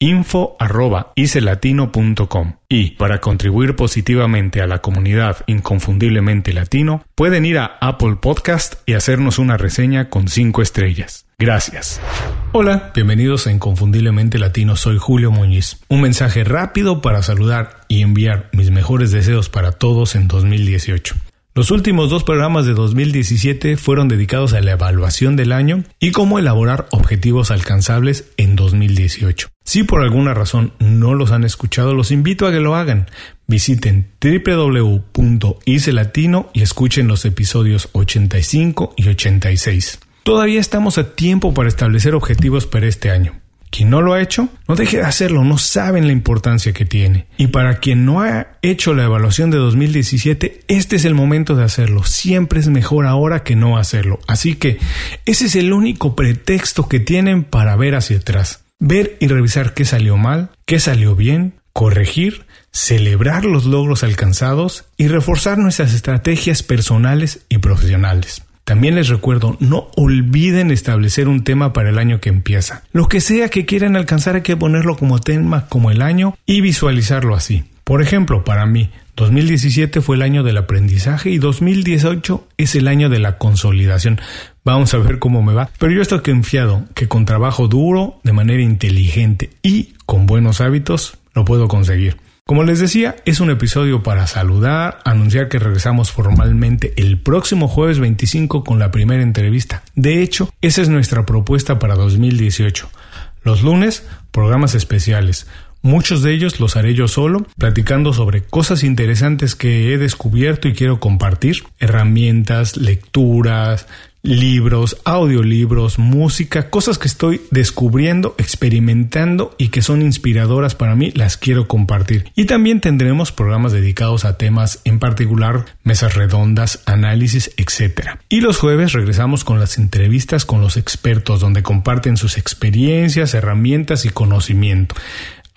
info.icelatino.com y para contribuir positivamente a la comunidad inconfundiblemente latino pueden ir a Apple Podcast y hacernos una reseña con 5 estrellas. Gracias. Hola, bienvenidos a Inconfundiblemente Latino, soy Julio Muñiz. Un mensaje rápido para saludar y enviar mis mejores deseos para todos en 2018. Los últimos dos programas de 2017 fueron dedicados a la evaluación del año y cómo elaborar objetivos alcanzables en 2018. Si por alguna razón no los han escuchado, los invito a que lo hagan. Visiten www.icelatino y escuchen los episodios 85 y 86. Todavía estamos a tiempo para establecer objetivos para este año. Quien no lo ha hecho, no deje de hacerlo, no saben la importancia que tiene. Y para quien no ha hecho la evaluación de 2017, este es el momento de hacerlo. Siempre es mejor ahora que no hacerlo. Así que ese es el único pretexto que tienen para ver hacia atrás. Ver y revisar qué salió mal, qué salió bien, corregir, celebrar los logros alcanzados y reforzar nuestras estrategias personales y profesionales. También les recuerdo, no olviden establecer un tema para el año que empieza. Lo que sea que quieran alcanzar hay que ponerlo como tema como el año y visualizarlo así. Por ejemplo, para mí, 2017 fue el año del aprendizaje y 2018 es el año de la consolidación. Vamos a ver cómo me va. Pero yo estoy confiado que con trabajo duro, de manera inteligente y con buenos hábitos, lo puedo conseguir. Como les decía, es un episodio para saludar, anunciar que regresamos formalmente el próximo jueves 25 con la primera entrevista. De hecho, esa es nuestra propuesta para 2018. Los lunes, programas especiales. Muchos de ellos los haré yo solo, platicando sobre cosas interesantes que he descubierto y quiero compartir, herramientas, lecturas, libros, audiolibros, música, cosas que estoy descubriendo, experimentando y que son inspiradoras para mí, las quiero compartir. Y también tendremos programas dedicados a temas en particular, mesas redondas, análisis, etc. Y los jueves regresamos con las entrevistas con los expertos donde comparten sus experiencias, herramientas y conocimiento.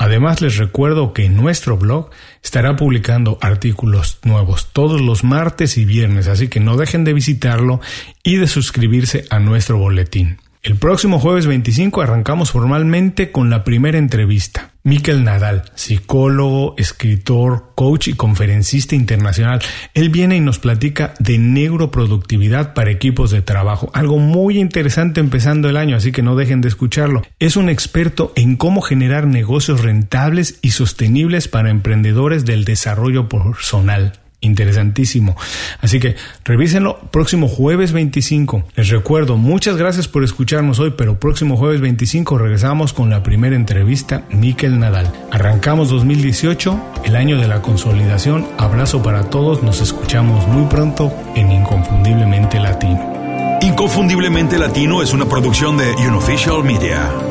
Además les recuerdo que nuestro blog estará publicando artículos nuevos todos los martes y viernes, así que no dejen de visitarlo y de suscribirse a nuestro boletín. El próximo jueves 25 arrancamos formalmente con la primera entrevista. Miquel Nadal, psicólogo, escritor, coach y conferencista internacional. Él viene y nos platica de neuroproductividad para equipos de trabajo. Algo muy interesante empezando el año, así que no dejen de escucharlo. Es un experto en cómo generar negocios rentables y sostenibles para emprendedores del desarrollo personal interesantísimo. Así que revísenlo próximo jueves 25. Les recuerdo, muchas gracias por escucharnos hoy, pero próximo jueves 25 regresamos con la primera entrevista, Miquel Nadal. Arrancamos 2018, el año de la consolidación. Abrazo para todos, nos escuchamos muy pronto en Inconfundiblemente Latino. Inconfundiblemente Latino es una producción de Unofficial Media.